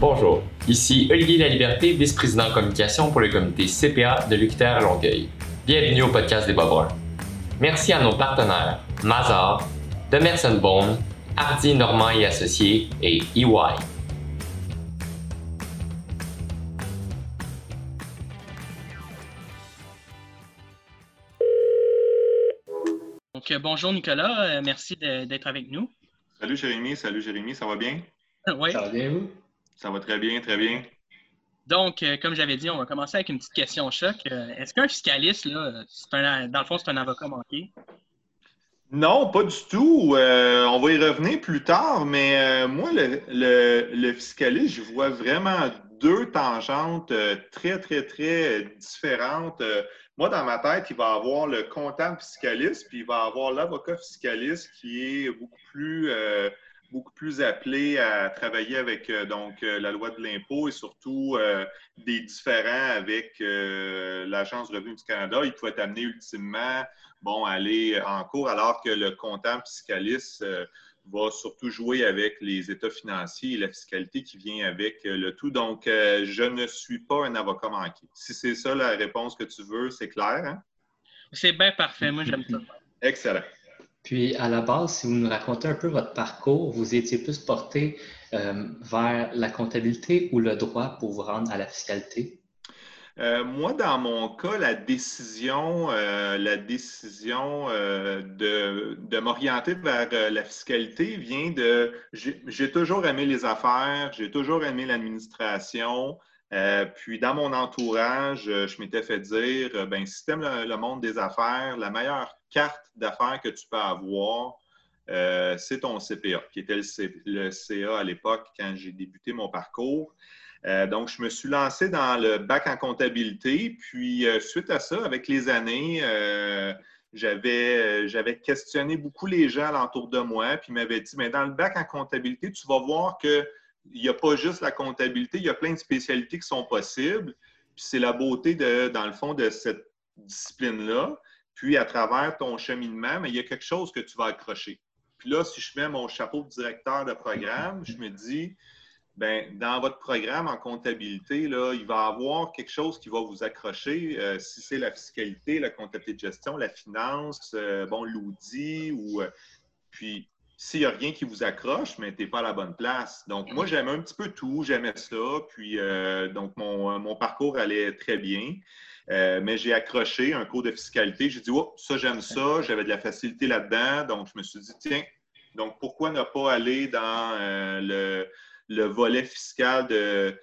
Bonjour, ici Olivier Laliberté, vice-président communication pour le comité CPA de l'UQTR Longueuil. Bienvenue au podcast des Bas Merci à nos partenaires Mazar, Demerson Bone, Hardy Normand et Associés et EY. Donc, euh, bonjour Nicolas, euh, merci d'être avec nous. Salut Jérémy, salut Jérémy, ça va bien? oui. Ça va bien, vous? Ça va très bien, très bien. Donc, euh, comme j'avais dit, on va commencer avec une petite question choc. Euh, est-ce qu'un fiscaliste, là, dans le fond, c'est un avocat manqué? Non, pas du tout. Euh, on va y revenir plus tard, mais moi, le, fiscaliste, je vois vraiment deux tangentes très, très, très différentes. moi, dans ma tête, il va avoir le comptable fiscaliste, puis il va avoir l'avocat fiscaliste qui est beaucoup plus beaucoup plus appelé à travailler avec euh, donc euh, la loi de l'impôt et surtout euh, des différends avec l'Agence de revenu du Canada. Il pouvait être amené ultimement bon, à aller en cours, alors que le comptable fiscaliste va surtout jouer avec les états financiers et la fiscalité qui vient avec le tout. Donc, je ne suis pas un avocat manqué. Si c'est ça la réponse que tu veux, c'est clair. Hein? C'est bien parfait. Moi, j'aime ça. Excellent. Puis, à la base, si vous nous racontez un peu votre parcours, vous étiez plus porté euh, vers la comptabilité ou le droit pour vous rendre à la fiscalité? Euh, moi, dans mon cas, la décision, euh, la décision de, de m'orienter vers la fiscalité vient de... J'ai toujours aimé les affaires, j'ai toujours aimé l'administration. puis, dans mon entourage, je m'étais fait dire, ben, si tu aimes le, monde des affaires, la meilleure carte d'affaires que tu peux avoir, euh, c'est ton CPA, qui était le, CA à l'époque quand j'ai débuté mon parcours. Euh, donc, je me suis lancé dans le bac en comptabilité. Puis, euh, suite à ça, avec les années, j'avais questionné beaucoup les gens alentour de moi. Puis, ils m'avaient dit, mais dans le bac en comptabilité, tu vas voir qu'il n'y a pas juste la comptabilité, il y a plein de spécialités qui sont possibles. Puis, c'est la beauté, de, dans le fond, de cette discipline-là. Puis, à travers ton cheminement, mais il y a quelque chose que tu vas accrocher. Puis là, si je mets mon chapeau de directeur de programme, je me dis, ben dans votre programme en comptabilité, il va y avoir quelque chose qui va vous accrocher. Euh, si c'est la fiscalité, la comptabilité de gestion, la finance, euh, bon, l'audit, ou euh, puis s'il n'y a rien qui vous accroche, mais tu n'es pas à la bonne place. Donc, moi, j'aimais un petit peu tout, j'aimais ça. Puis, donc, mon, parcours allait très bien. Euh, mais j'ai accroché un cours de fiscalité. J'ai dit, oh, ça, j'aime ça. J'avais de la facilité là-dedans. Donc, je me suis dit, tiens, donc pourquoi ne pas aller dans euh, le, volet fiscal de,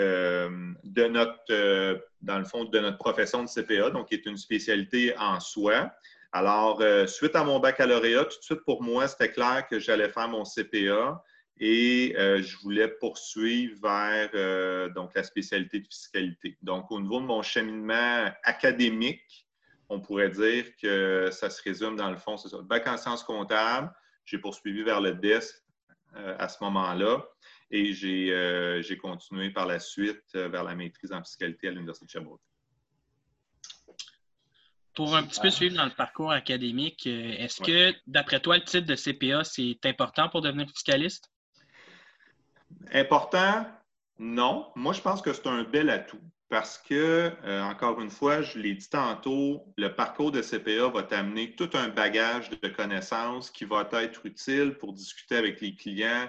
euh, de notre, dans le fond, de notre profession de CPA, donc qui est une spécialité en soi. Alors, suite à mon baccalauréat, tout de suite pour moi, c'était clair que j'allais faire mon CPA et euh, je voulais poursuivre vers euh, donc, la spécialité de fiscalité. Donc, au niveau de mon cheminement académique, on pourrait dire que ça se résume dans le fond, c'est ça. Bac en sciences comptables, j'ai poursuivi vers le DES euh, à ce moment-là et j'ai continué par la suite vers la maîtrise en fiscalité à l'Université de Sherbrooke. Pour un petit peu suivre dans le parcours académique, est-ce que, d'après toi, le titre de CPA, c'est important pour devenir fiscaliste? Important, non. Moi, je pense que c'est un bel atout parce que, euh, encore une fois, je l'ai dit tantôt, le parcours de CPA va t'amener tout un bagage de connaissances qui va être utile pour discuter avec les clients.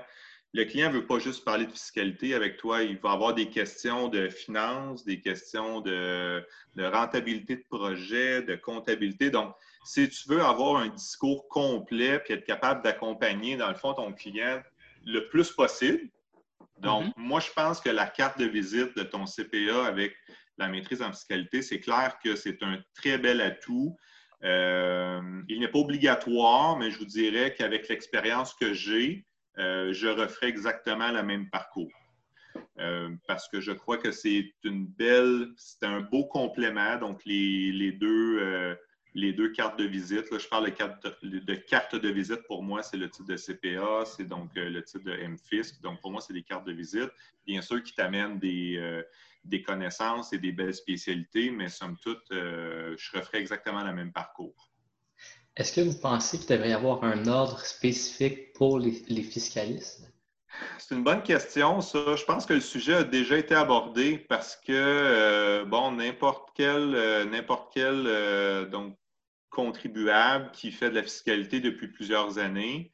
Le client ne veut pas juste parler de fiscalité avec toi, il va avoir des questions de finances, des questions de, de rentabilité de projet, de comptabilité. Donc, si tu veux avoir un discours complet et être capable d'accompagner, dans le fond, ton client le plus possible, donc, mhm. moi, je pense que la carte de visite de ton CPA avec la maîtrise en fiscalité, c'est clair que c'est un très bel atout. Euh, il n'est pas obligatoire, mais je vous dirais qu'avec l'expérience que j'ai, euh, je referai exactement le même parcours. Euh, parce que je crois que c'est une belle, c'est un beau complément. Donc, les, les deux, les deux cartes de visite. Là, je parle de carte de, visite. Pour moi, c'est le type de CPA, c'est donc euh, le type de MFISC. Donc, pour moi, c'est des cartes de visite. Bien sûr, qui t'amènent des, euh, connaissances et des belles spécialités, mais somme toute, euh, je referai exactement le même parcours. Est-ce que vous pensez qu'il devrait y avoir un ordre spécifique pour les, fiscalistes? C'est une bonne question, ça. Je pense que le sujet a déjà été abordé parce que, euh, bon, n'importe quel, euh, n'importe quel euh, donc, contribuable qui fait de la fiscalité depuis plusieurs années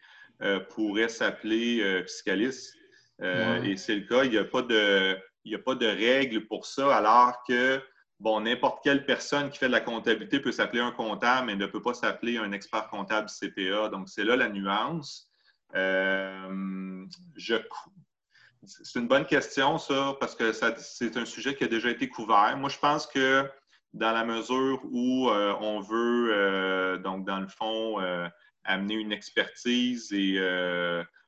pourrait s'appeler fiscaliste. Et c'est le cas. Il n'y a, pas de, il a pas de règle pour ça, alors que, bon, n'importe quelle personne qui fait de la comptabilité peut s'appeler un comptable, mais ne peut pas s'appeler un expert comptable CPA. Donc, c'est là la nuance. Euh, c'est une bonne question, ça, parce que c'est un sujet qui a déjà été couvert. Moi, je pense que dans la mesure où euh, on veut, euh, donc, dans le fond, amener une expertise et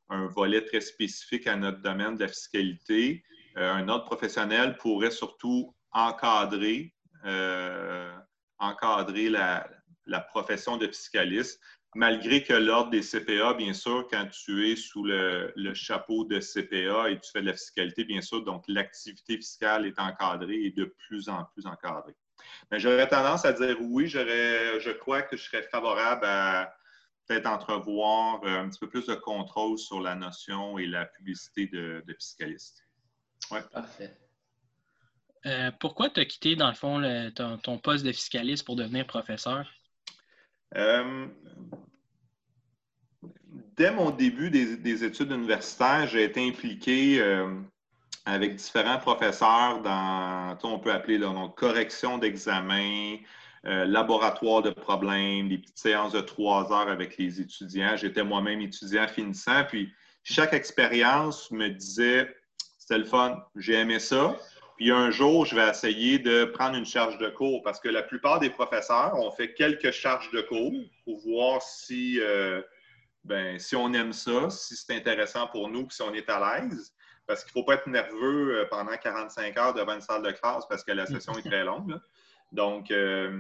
un volet très spécifique à notre domaine de la fiscalité, un autre professionnel pourrait surtout encadrer, encadrer la, la profession de fiscaliste malgré que l'ordre des CPA, bien sûr, quand tu es sous le, chapeau de CPA et tu fais de la fiscalité, bien sûr, donc l'activité fiscale est encadrée et de plus en plus encadrée. Mais j'aurais tendance à dire oui, je crois que je serais favorable à peut-être entrevoir euh, un petit peu plus de contrôle sur la notion et la publicité de, fiscaliste. Ouais. Parfait. Euh, pourquoi tu as quitté, dans le fond, ton, poste de fiscaliste pour devenir professeur? Euh, dès mon début des, études universitaires, j'ai été impliqué euh, avec différents professeurs dans, on peut appeler correction d'examen, euh, laboratoire de problèmes, des petites séances de trois heures avec les étudiants. J'étais moi-même étudiant finissant, puis chaque expérience me disait, c'était le fun, j'ai aimé ça. Puis un jour, je vais essayer de prendre une charge de cours parce que la plupart des professeurs ont fait quelques charges de cours pour voir si, euh, ben, si on aime ça, si c'est intéressant pour nous, si on est à l'aise. Parce qu'il ne faut pas être nerveux euh, pendant 45 heures devant une salle de classe parce que la session est très longue. Donc, euh,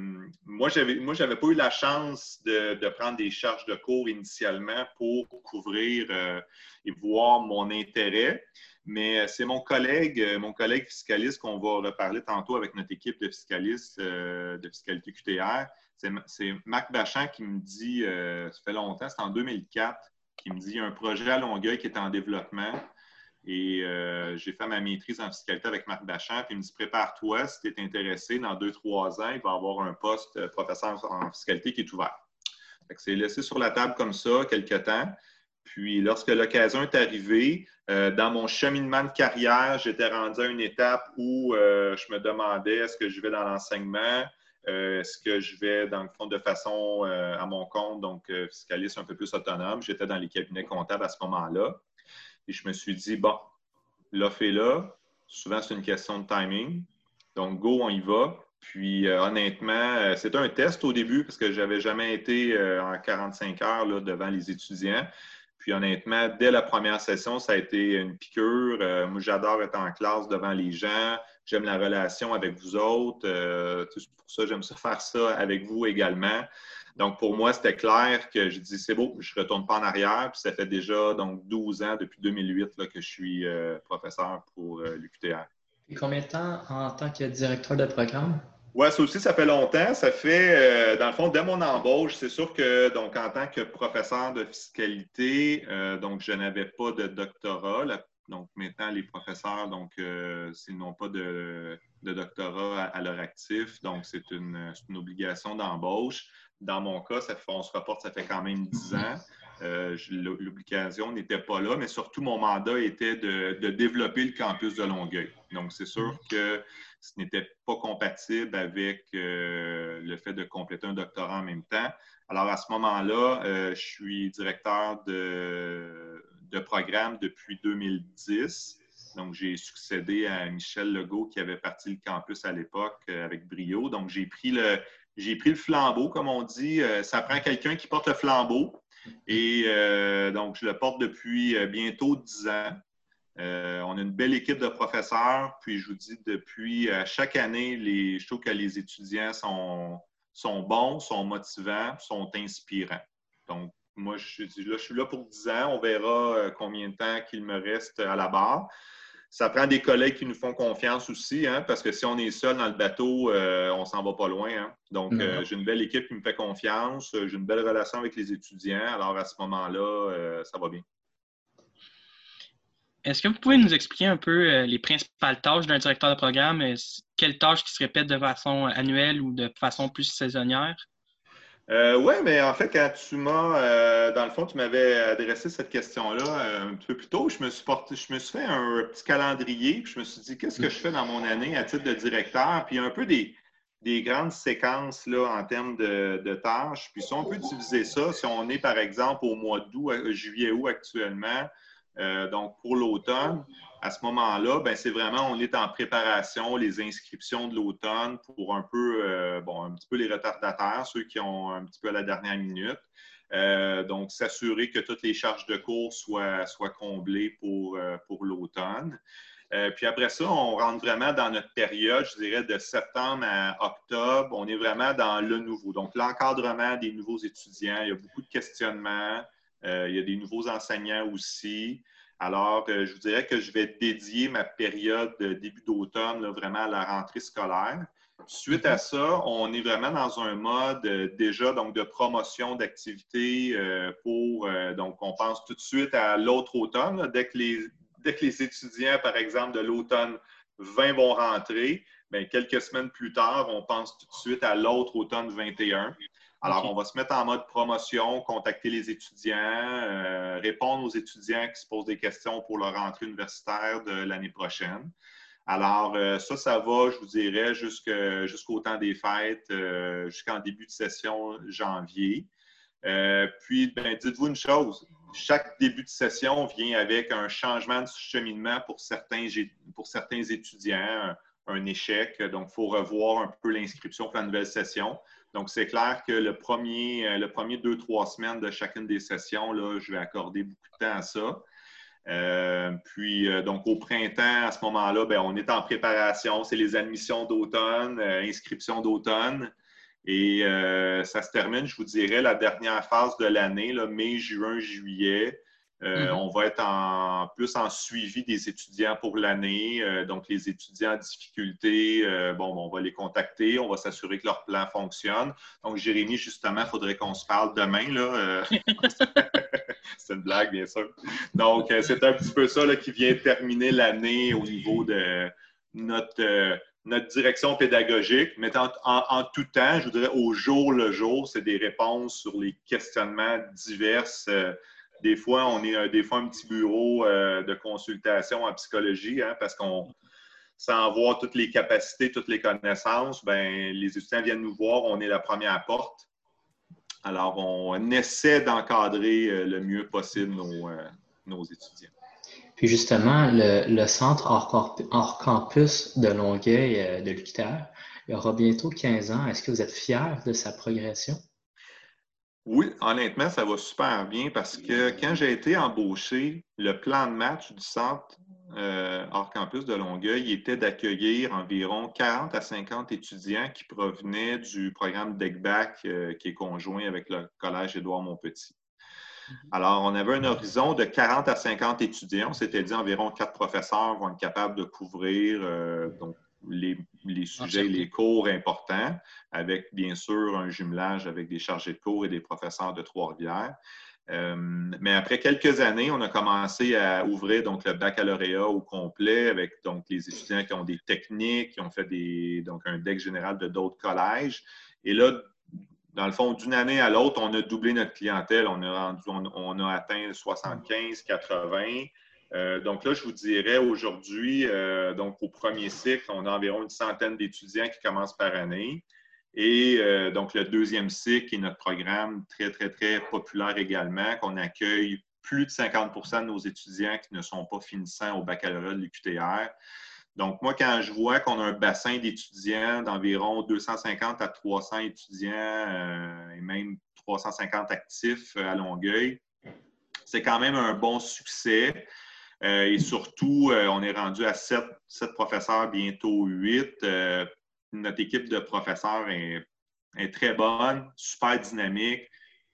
moi, je n'avais pas eu la chance de, prendre des charges de cours initialement pour couvrir et voir mon intérêt. Mais euh, c'est mon collègue, euh, mon collègue fiscaliste qu'on va reparler tantôt avec notre équipe de fiscalistes euh, de fiscalité QTR. C'est Marc Bachand qui me dit, ça fait longtemps, c'est en 2004, qui me dit il y a un projet à Longueuil qui est en développement. Et j'ai fait ma maîtrise en fiscalité avec Marc Bachand. Puis il me dit prépare-toi, si tu es intéressé, dans deux, trois ans, il va y avoir un poste professeur en fiscalité qui est ouvert. C'est laissé sur la table comme ça quelques temps. Puis lorsque l'occasion est arrivée, euh, dans mon cheminement de carrière, j'étais rendu à une étape où euh, je me demandais est-ce que je vais dans l'enseignement, euh, est-ce que je vais dans le fond de façon à mon compte, donc fiscaliste un peu plus autonome. J'étais dans les cabinets comptables à ce moment-là. Et je me suis dit, bon, l'offre est là. Souvent, c'est une question de timing. Donc, go, on y va. Puis, honnêtement, c'était un test au début parce que je n'avais jamais été en 45 heures là, devant les étudiants. Puis honnêtement, dès la première session, ça a été une piqûre. Euh, moi, j'adore être en classe devant les gens. J'aime la relation avec vous autres. Euh, pour ça, j'aime ça faire ça avec vous également. Donc, pour moi, c'était clair que je dis c'est beau, je ne retourne pas en arrière. Puis ça fait déjà donc 12 ans, depuis 2008, là, que je suis euh, professeur pour l'UQTR. Et combien de temps en tant que directeur de programme? Oui, ça aussi, ça fait longtemps. Ça fait, euh, dans le fond, dès mon embauche, c'est sûr que, donc, en tant que professeur de fiscalité, euh, donc, je n'avais pas de doctorat. donc, maintenant, les professeurs, donc, euh, s'ils n'ont pas de, doctorat à, leur actif, donc, c'est une, obligation d'embauche. Dans mon cas, ça on se rapporte, ça fait quand même 10 ans. L'obligation n'était pas là, mais surtout, mon mandat était de développer le campus de Longueuil. Donc, c'est sûr que ce n'était pas compatible avec euh, le fait de compléter un doctorat en même temps. Alors, à ce moment-là, euh, je suis directeur de, programme depuis 2010. Donc, j'ai succédé à Michel Legault qui avait parti le campus à l'époque euh, avec brio. Donc, j'ai pris le, j'ai pris le flambeau, comme on dit. ça prend quelqu'un qui porte le flambeau. Et donc, je le porte depuis bientôt 10 ans. Euh, on a une belle équipe de professeurs, puis je vous dis, depuis euh, chaque année, les, je trouve que les étudiants sont, sont bons, sont motivants, sont inspirants. Donc, moi, je, là, je suis là pour 10 ans. On verra euh, combien de temps qu'il me reste à la barre. Ça prend des collègues qui nous font confiance aussi, hein, parce que si on est seul dans le bateau, on s'en va pas loin. Hein. Donc, j'ai une belle équipe qui me fait confiance. J'ai une belle relation avec les étudiants. Alors, à ce moment-là, ça va bien. Est-ce que vous pouvez nous expliquer un peu euh, les principales tâches d'un directeur de programme? Quelles tâches qui se répètent de façon annuelle ou de façon plus saisonnière? Euh, oui, mais en fait, quand tu m'as, euh, dans le fond, tu m'avais adressé cette question-là euh, un peu plus tôt, je me suis porté, je me suis fait un petit calendrier, puis je me suis dit, qu'est-ce que je fais dans mon année à titre de directeur, puis un peu des, grandes séquences là, en termes de, tâches. Puis si on peut diviser ça, si on est par exemple au mois d'août, juillet-août actuellement, donc pour l'automne, à ce moment-là, ben, c'est vraiment, on est en préparation, les inscriptions de l'automne pour un peu, euh, bon, un petit peu les retardataires, ceux qui ont un petit peu à la dernière minute. Euh, donc, s'assurer que toutes les charges de cours soient, soient comblées pour, euh, pour l'automne. puis après ça, on rentre vraiment dans notre période, je dirais, de septembre à octobre. On est vraiment dans le nouveau. Donc, l'encadrement des nouveaux étudiants, il y a beaucoup de questionnements. Il y a des nouveaux enseignants aussi. Alors, euh, je vous dirais que je vais dédier ma période de début d'automne vraiment à la rentrée scolaire. Suite à ça, on est vraiment dans un mode euh, déjà donc de promotion d'activités euh, pour donc on pense tout de suite à l'autre automne dès que les dès que les étudiants par exemple de l'automne 20 vont rentrer, bien, quelques semaines plus tard, on pense tout de suite à l'autre automne 21. Alors, on va se mettre en mode promotion, contacter les étudiants, euh, répondre aux étudiants qui se posent des questions pour leur rentrée universitaire de l'année prochaine. Alors, euh, ça, ça va, je vous dirais, jusqu'au temps des fêtes, euh, jusqu'en début de session janvier. puis, ben, dites-vous une chose, chaque début de session vient avec un changement de cheminement pour certains, pour certains étudiants, un, échec. Donc, il faut revoir un peu l'inscription pour la nouvelle session. Donc, c'est clair que le premier, euh, le premier deux, trois semaines de chacune des sessions, là, je vais accorder beaucoup de temps à ça. Euh, puis, euh, donc, au printemps, à ce moment-là, ben, on est en préparation. C'est les admissions d'automne, inscriptions d'automne. Et ça se termine, je vous dirais, la dernière phase de l'année, mai, juin, juillet. Euh, mhm. On va être en, plus en suivi des étudiants pour l'année. Euh, donc, les étudiants en difficulté, euh, bon, on va les contacter, on va s'assurer que leur plan fonctionne. Donc, Jérémy, justement, il faudrait qu'on se parle demain. Là. c'est une blague, bien sûr. Donc, c'est un petit peu ça là, qui vient terminer l'année au niveau de notre, notre direction pédagogique. Mais en, en, tout temps, je voudrais au jour le jour, c'est des réponses sur les questionnements divers des fois, on est euh, des fois un petit bureau euh, de consultation en psychologie hein, parce qu'on, sans avoir toutes les capacités, toutes les connaissances, ben, les étudiants viennent nous voir, on est la première porte. Alors, on essaie d'encadrer euh, le mieux possible nos, étudiants. Puis justement, le, centre hors, campus de Longueuil de l'UQTR, il aura bientôt 15 ans. Est-ce que vous êtes fier de sa progression? Oui, honnêtement, ça va super bien parce que quand j'ai été embauché, le plan de match du centre euh, hors campus de Longueuil était d'accueillir environ 40 à 50 étudiants qui provenaient du programme DECBAC euh, qui est conjoint avec le Collège Édouard Montpetit. Mhm. Alors, on avait un horizon de 40 à 50 étudiants. On s'était dit environ quatre professeurs vont être capables de couvrir euh, donc, les, sujets et les cours importants, avec bien sûr un jumelage avec des chargés de cours et des professeurs de Trois-Rivières. Euh, mais après quelques années, on a commencé à ouvrir donc, le baccalauréat au complet avec donc, les étudiants qui ont des techniques, qui ont fait des, donc, un deck général de d'autres collèges. Et là, dans le fond, d'une année à l'autre, on a doublé notre clientèle. On a, on a atteint 75, 80. Euh, donc là, je vous dirais aujourd'hui, euh, donc au premier cycle, on a environ une centaine d'étudiants qui commencent par année. Et euh, donc le deuxième cycle est notre programme très, très, très populaire également, qu'on accueille plus de 50% de nos étudiants qui ne sont pas finissants au baccalauréat de l'UQTR. Donc, moi, quand je vois qu'on a un bassin d'étudiants d'environ 250 à 300 étudiants et même 350 actifs à Longueuil, c'est quand même un bon succès. Euh, et surtout, euh, on est rendu à sept, professeurs, bientôt huit. Euh, notre équipe de professeurs est, très bonne, super dynamique.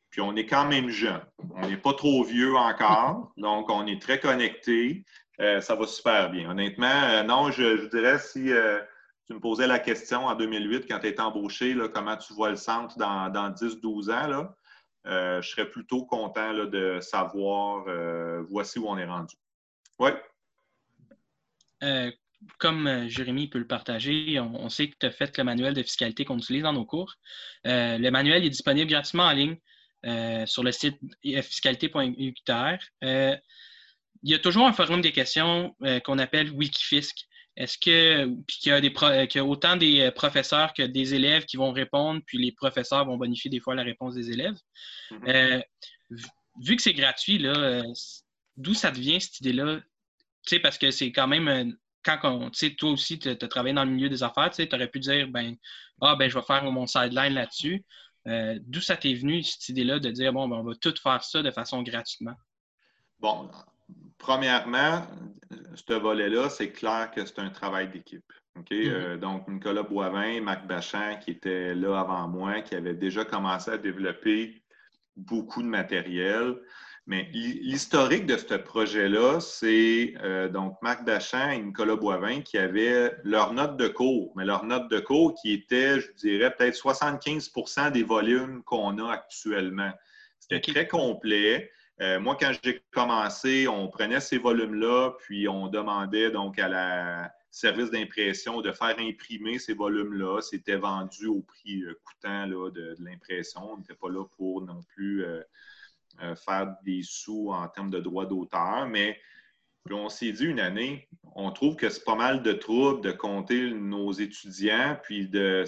Puis on est quand même jeune. On n'est pas trop vieux encore, donc on est très connecté. ça va super bien. Honnêtement, non, je, dirais si tu me posais la question en 2008, quand tu étais embauché, comment tu vois le centre dans, 10-12 ans, là, je serais plutôt content de savoir voici où on est rendu. Oui. comme Jérémy peut le partager, on, sait que tu as fait le manuel de fiscalité qu'on utilise dans nos cours. le manuel est disponible gratuitement en ligne sur le site fiscalité.uqtr. il y a toujours un forum des questions qu'on appelle Wikifisc. Est-ce que qu'il y, a des qu'il y a autant des professeurs que des élèves qui vont répondre, puis les professeurs vont bonifier des fois la réponse des élèves? Mm-hmm vu que c'est gratuit, là, euh, d'où ça devient cette idée-là? Tu sais, parce que c'est quand même, euh, quand on, tu sais, toi aussi, tu as travaillé dans le milieu des affaires, tu sais, aurais pu dire, ben, ah, ben, je vais faire mon sideline là-dessus. Euh, d'où ça t'est venu, cette idée-là, de dire, bon, ben, on va tout faire ça de façon gratuitement? Bon, premièrement, ce volet-là, c'est clair que c'est un travail d'équipe. OK? Mm-hmm. donc, Nicolas Boivin, Marc Bachan, qui était là avant moi, qui avait déjà commencé à développer beaucoup de matériel. Mais l'historique de ce projet-là, c'est euh, donc Marc Dachan et Nicolas Boivin qui avaient leur note de cours, mais leur note de cours qui était, je dirais, peut-être 75% des volumes qu'on a actuellement. C'était très complet. Euh, moi, quand j'ai commencé, on prenait ces volumes-là, puis on demandait donc à la service d'impression de faire imprimer ces volumes-là. C'était vendu au prix euh, coûtant de, l'impression. On n'était pas là pour non plus faire des sous en termes de droits d'auteur, mais on s'est dit une année, on trouve que c'est pas mal de troubles de compter nos étudiants, puis de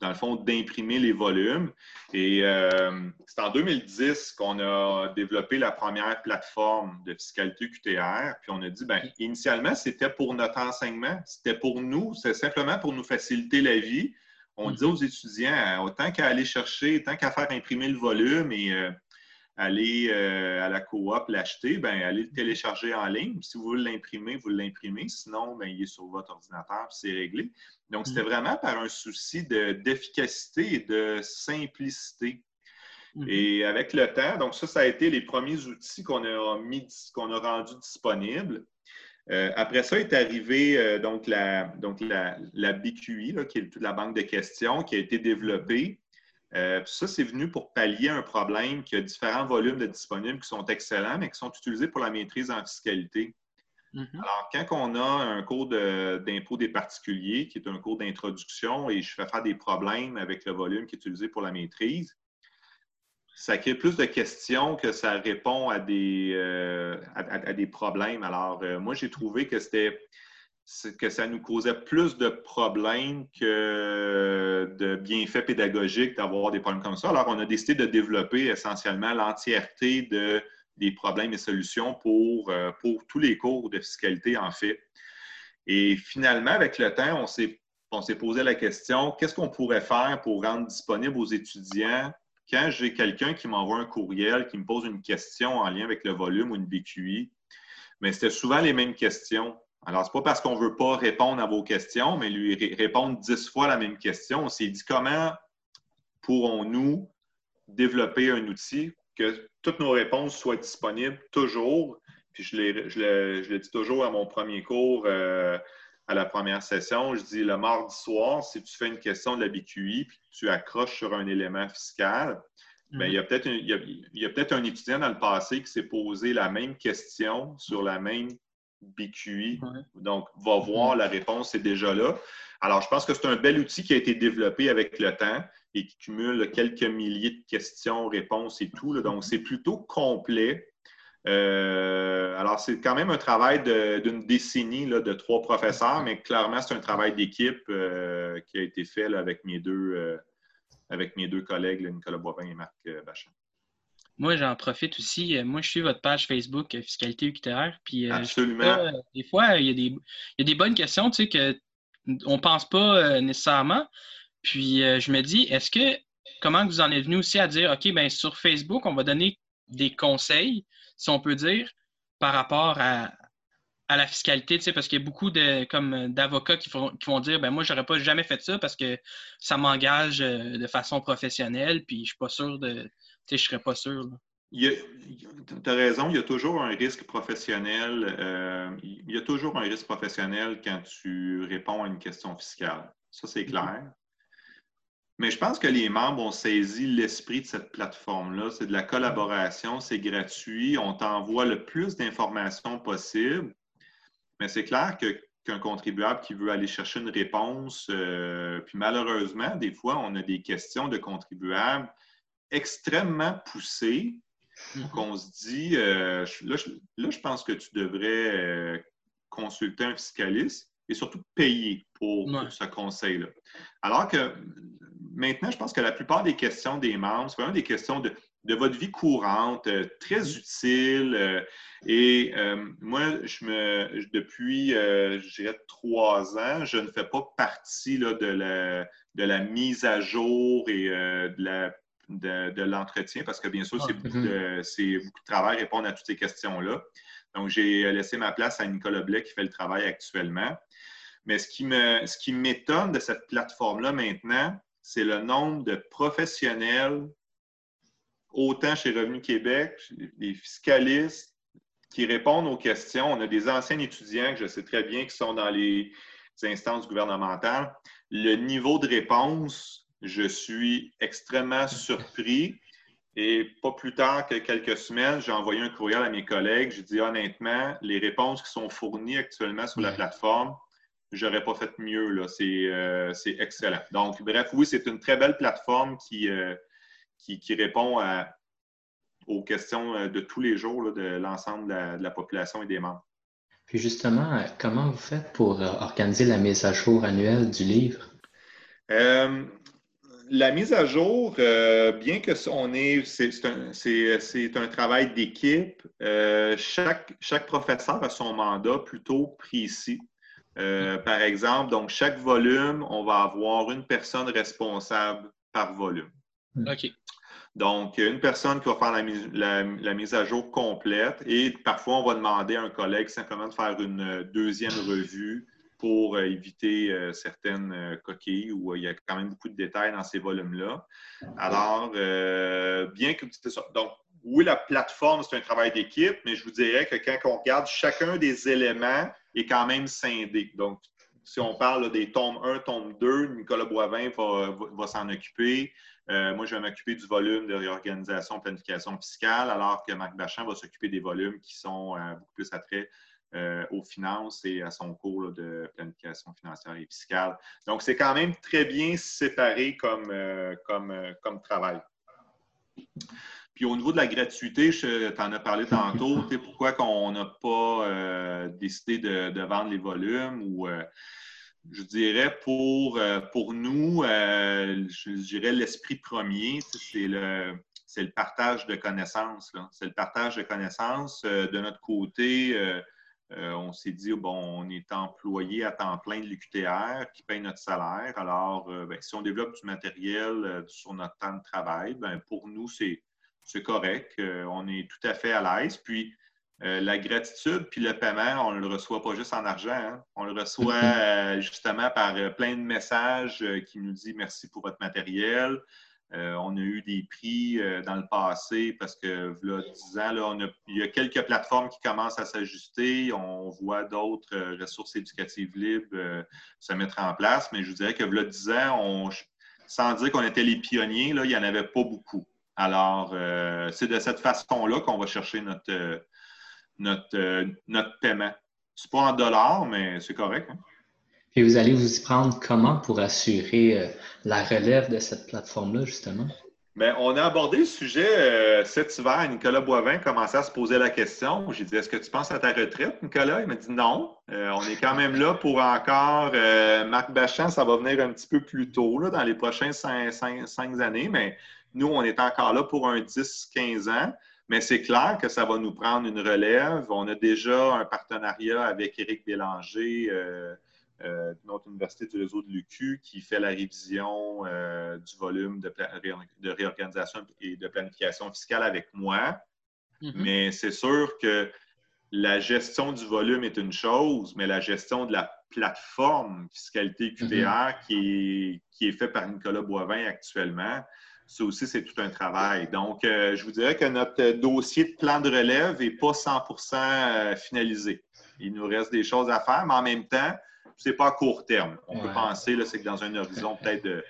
dans le fond, d'imprimer les volumes. Et euh, c'est en 2010 qu'on a développé la première plateforme de fiscalité QTR. Puis on a dit, bien, initialement, c'était pour notre enseignement, c'était pour nous, c'est simplement pour nous faciliter la vie. On dit mm-hmm. aux étudiants, autant qu'à aller chercher, tant qu'à faire imprimer le volume et euh, aller euh, à la coop l'acheter, ben allez le télécharger en ligne. Si vous voulez l'imprimer, vous l'imprimez. Sinon, ben, il est sur votre ordinateur, c'est réglé. Donc, c'était mm. vraiment par un souci d'efficacité et de simplicité. Mm-hmm. Et avec le temps, donc ça, ça a été les premiers outils qu'on a mis, qu'on a rendus disponibles. Euh, après ça est arrivé euh, donc, la, donc la, la BQI, qui est la banque de questions, qui a été développée euh, ça, c'est venu pour pallier un problème qui a différents volumes de disponibles qui sont excellents, mais qui sont utilisés pour la maîtrise en fiscalité. Mm-hmm. Alors, quand on a un cours d'impôt des particuliers, qui est un cours d'introduction, et je fais faire des problèmes avec le volume qui est utilisé pour la maîtrise, ça crée plus de questions que ça répond à des, euh, à, des problèmes. Alors, euh, moi, j'ai trouvé que c'était que ça nous causait plus de problèmes que de bienfaits pédagogiques d'avoir des problèmes comme ça. Alors, on a décidé de développer essentiellement l'entièreté de, des problèmes et solutions pour, euh, pour tous les cours de fiscalité, en fait. Et finalement, avec le temps, on s'est, on s'est posé la question, qu'est-ce qu'on pourrait faire pour rendre disponible aux étudiants? Quand j'ai quelqu'un qui m'envoie un courriel, qui me pose une question en lien avec le volume ou une BQI? Mais c'était souvent les mêmes questions. Alors, ce n'est pas parce qu'on ne veut pas répondre à vos questions, mais lui répondre dix fois la même question. On s'est dit comment pourrons-nous développer un outil que toutes nos réponses soient disponibles toujours? Puis je, le, dis toujours à mon premier cours, euh, à la première session, je dis le mardi soir, si tu fais une question de la BQI puis tu accroches sur un élément fiscal, bien, il y a peut-être un, un étudiant dans le passé qui s'est posé la même question sur la même BQI. Donc, va voir, la réponse est déjà là. Alors, je pense que c'est un bel outil qui a été développé avec le temps et qui cumule quelques milliers de questions, réponses et tout. Donc, c'est plutôt complet. Euh, alors, c'est quand même un travail d'une décennie de trois professeurs, mais clairement, c'est un travail d'équipe euh, qui a été fait avec, mes deux, euh, avec mes deux collègues, Nicolas Boivin et Marc Bachin. Moi, j'en profite aussi. Euh, moi, je suis votre page Facebook euh, Fiscalité UQTR. Puis, euh, Absolument. des fois, il y, a des, il y, a des, bonnes questions, tu sais, qu'on ne pense pas nécessairement. Puis, je me dis, est-ce que, comment vous en êtes venu aussi à dire, OK, bien, sur Facebook, on va donner des conseils, si on peut dire, par rapport à, à la fiscalité, tu sais, parce qu'il y a beaucoup de, comme, d'avocats qui, qui vont dire, ben moi, j'aurais pas jamais fait ça parce que ça m'engage de façon professionnelle, puis je suis pas sûr de, je ne serais pas sûr. Tu as raison, il y a toujours un risque professionnel. Euh, il y a toujours un risque professionnel quand tu réponds à une question fiscale. Ça, c'est clair. Mais je pense que les membres ont saisi l'esprit de cette plateforme-là. C'est de la collaboration, c'est gratuit, on t'envoie le plus d'informations possible. Mais c'est clair que qu'un contribuable qui veut aller chercher une réponse. Euh, puis malheureusement, des fois, on a des questions de contribuables extrêmement poussées mm-hmm. qu'on se dit, euh, là, je, pense que tu devrais euh, consulter un fiscaliste et surtout payer pour, ce conseil-là. Alors que maintenant, je pense que la plupart des questions des membres, c'est vraiment des questions de de votre vie courante, euh, très mm-hmm. utile. Euh, et moi, je me, depuis, je dirais, trois ans, je ne fais pas partie là, de, la, de la mise à jour et de de, l'entretien parce que bien sûr, c'est beaucoup, mm-hmm. beaucoup, de travail répondre à toutes ces questions-là. Donc, j'ai laissé ma place à Nicolas Blais qui fait le travail actuellement. Mais ce qui me, ce qui m'étonne de cette plateforme-là maintenant, c'est le nombre de professionnels autant chez Revenu Québec, des fiscalistes qui répondent aux questions. On a des anciens étudiants que je sais très bien qui sont dans les instances gouvernementales. Le niveau de réponse, je suis extrêmement surpris. Et pas plus tard que quelques semaines, j'ai envoyé un courriel à mes collègues. J'ai dit honnêtement, les réponses qui sont fournies actuellement sur la plateforme, j'aurais pas fait mieux. Euh, c'est excellent. Donc, bref, oui, c'est une très belle plateforme qui, euh, qui, répond aux questions euh, de tous les jours de l'ensemble de, la population et des membres. Puis justement, comment vous faites pour organiser la mise à jour annuelle du livre? La mise à jour, bien que on est, c'est un, travail d'équipe. chaque, chaque professeur a son mandat plutôt précis. par exemple, donc chaque volume, on va avoir une personne responsable par volume. OK. Donc, une personne qui va faire la mise, à jour complète et parfois, on va demander à un collègue simplement de faire une deuxième revue pour euh, éviter euh, certaines euh, coquilles où il y a quand même beaucoup de détails dans ces volumes-là. Alors, bien que c'est ça. Donc, oui, la plateforme, c'est un travail d'équipe, mais je vous dirais que quand on regarde, chacun des éléments est quand même scindé. Donc, si on parle des tomes 1, tome 2, Nicolas Boivin va s'en occuper. Moi, je vais m'occuper du volume de réorganisation, planification fiscale, alors que Marc Bachan va s'occuper des volumes qui sont beaucoup plus attraits euh, aux finances et à son cours de planification financière et fiscale. Donc, c'est quand même très bien séparé comme, comme, comme travail. Puis au niveau de la gratuité, tu en as parlé tantôt, pourquoi qu'on n'a pas décidé de, vendre les volumes ou je dirais pour, euh, pour nous, euh, je dirais l'esprit premier, c'est le, le partage de connaissances. C'est le partage de connaissances. Euh, de notre côté, on s'est dit, bon, on est employé à temps plein de l'UQTR qui paye notre salaire. Alors, ben, si on développe du matériel sur notre temps de travail, ben, pour nous, c'est correct. on est tout à fait à l'aise. Puis, euh, la gratitude puis le paiement, on ne le reçoit pas juste en argent. Hein. On le reçoit euh, justement par euh, plein de messages qui nous disent merci pour votre matériel. On a eu des prix dans le passé parce que, là, 10 ans, il y a quelques plateformes qui commencent à s'ajuster. On voit d'autres ressources éducatives libres se mettre en place. Mais je vous dirais que, là, 10 ans, sans dire qu'on était les pionniers, il n'y en avait pas beaucoup. Alors, c'est de cette façon-là qu'on va chercher notre euh, notre paiement. C'est pas en dollars, mais c'est correct. Hein. Puis vous allez vous y prendre comment pour assurer euh, la relève de cette plateforme-là, justement? Bien, on a abordé le sujet euh, cet hiver. Nicolas Boivin commençait à se poser la question. J'ai dit Est-ce que tu penses à ta retraite, Nicolas? Il m'a dit non. on est quand même là pour encore. Marc Bachan, ça va venir un petit peu plus tôt, là, dans les prochaines cinq, cinq années, mais nous, on est encore là pour un 10-15 ans. Mais c'est clair que ça va nous prendre une relève. On a déjà un partenariat avec Éric Bélanger euh, de notre université du réseau de l'UQ qui fait la révision euh, du volume de, réorganisation et de planification fiscale avec moi. Mm-hmm. Mais c'est sûr que la gestion du volume est une chose, mais la gestion de la plateforme fiscalité mm-hmm. qui, qui est faite par Nicolas Boivin actuellement, ça aussi, c'est tout un travail. Donc, euh, je vous dirais que notre dossier de plan de relève n'est pas 100% euh, finalisé. Il nous reste des choses à faire, mais en même temps, ce n'est pas à court terme. On peut penser, c'est que dans un horizon peut-être de,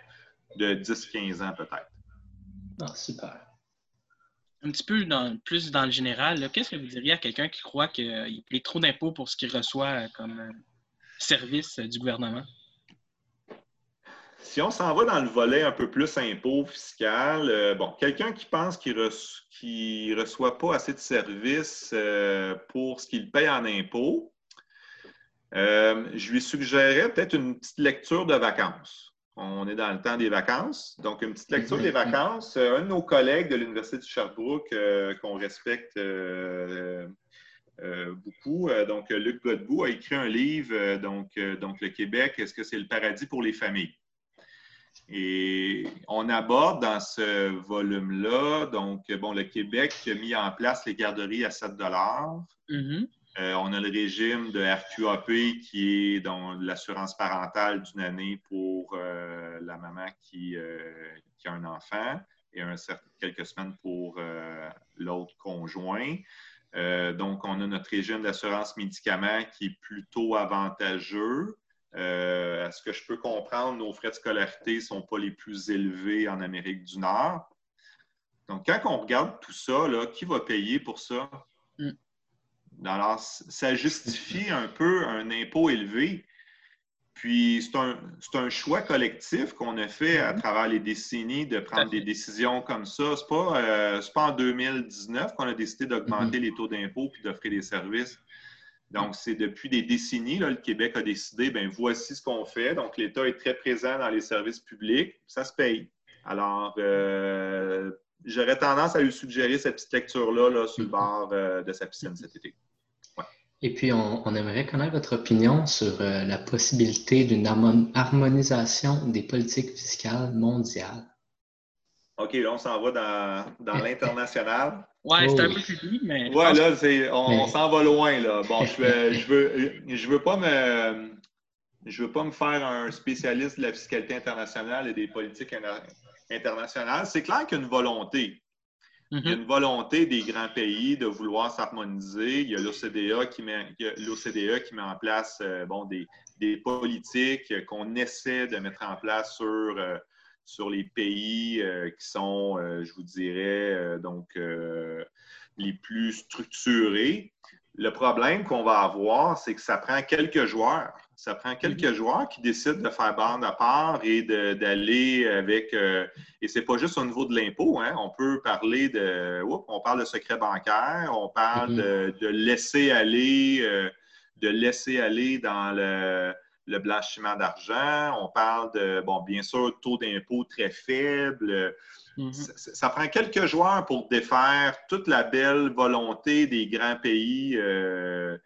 10-15 ans, peut-être. Ah, super. Un petit peu plus dans le général, qu'est-ce que vous diriez à quelqu'un qui croit qu'il paye trop d'impôts pour ce qu'il reçoit comme, services du gouvernement? Si on s'en va dans le volet un peu plus impôt fiscal, euh, bon, quelqu'un qui pense qu'il ne reçoit pas assez de services euh, pour ce qu'il paye en impôt, euh, je lui suggérerais peut-être une petite lecture de vacances. On est dans le temps des vacances. Donc, une petite lecture des vacances. Un de nos collègues de l'Université de Sherbrooke, qu'on respecte beaucoup, donc Luc Godbout, a écrit un livre, donc, donc Le Québec, est-ce que c'est le paradis pour les familles? Et on aborde dans ce volume-là, donc, bon, le Québec a mis en place les garderies à 7 mm-hmm. Euh, on a le régime de RQAP qui est dans l'assurance parentale d'une année pour euh, la maman qui, euh, qui, a un enfant et quelques semaines pour l'autre conjoint. donc, on a notre régime d'assurance médicaments qui est plutôt avantageux. À ce que je peux comprendre, nos frais de scolarité ne sont pas les plus élevés en Amérique du Nord. Donc, quand on regarde tout ça, qui va payer pour ça? Mm. Alors, ça justifie un peu un impôt élevé. Puis, c'est un, choix collectif qu'on a fait à mm-hmm. travers les décennies de prendre des décisions comme ça. Ce n'est pas, euh, pas, en 2019 qu'on a décidé d'augmenter mm-hmm. les taux d'impôt puis d'offrir des services. Donc, c'est depuis des décennies, là, le Québec a décidé, ben voici ce qu'on fait. Donc, l'État est très présent dans les services publics, ça se paye. Alors, euh, j'aurais tendance à lui suggérer cette petite lecture-là sur le bord euh, de sa piscine cet été. Et puis, on, aimerait connaître votre opinion sur euh, la possibilité d'une harmonisation des politiques fiscales mondiales. OK, là, on s'en va dans, dans l'international. Ouais, c'est un peu plus mais. Ouais, là, on, s'en va loin, là. Bon, je, veux, je, veux, je veux pas me. Je veux pas me faire un spécialiste de la fiscalité internationale et des politiques internationales. C'est clair qu'il y a une volonté. Il y a mm-hmm. une volonté des grands pays de vouloir s'harmoniser. Il y a l'OCDE qui, met, qui met en place euh, bon, des, des politiques qu'on essaie de mettre en place sur euh, sur les pays euh, qui sont, je vous dirais, donc les plus structurés. Le problème qu'on va avoir, c'est que ça prend quelques joueurs. Ça prend quelques mm-hmm. joueurs qui décident de faire bande à part et d'aller avec. et c'est pas juste au niveau de l'impôt. Hein. On peut parler de. on parle de secret bancaire, on parle mm-hmm. de, laisser aller, de laisser aller dans le le blanchiment d'argent, on parle de, bon, bien sûr, taux d'impôt très faible. Mm-hmm. ça, prend quelques joueurs pour défaire toute la belle volonté des grands pays, euh,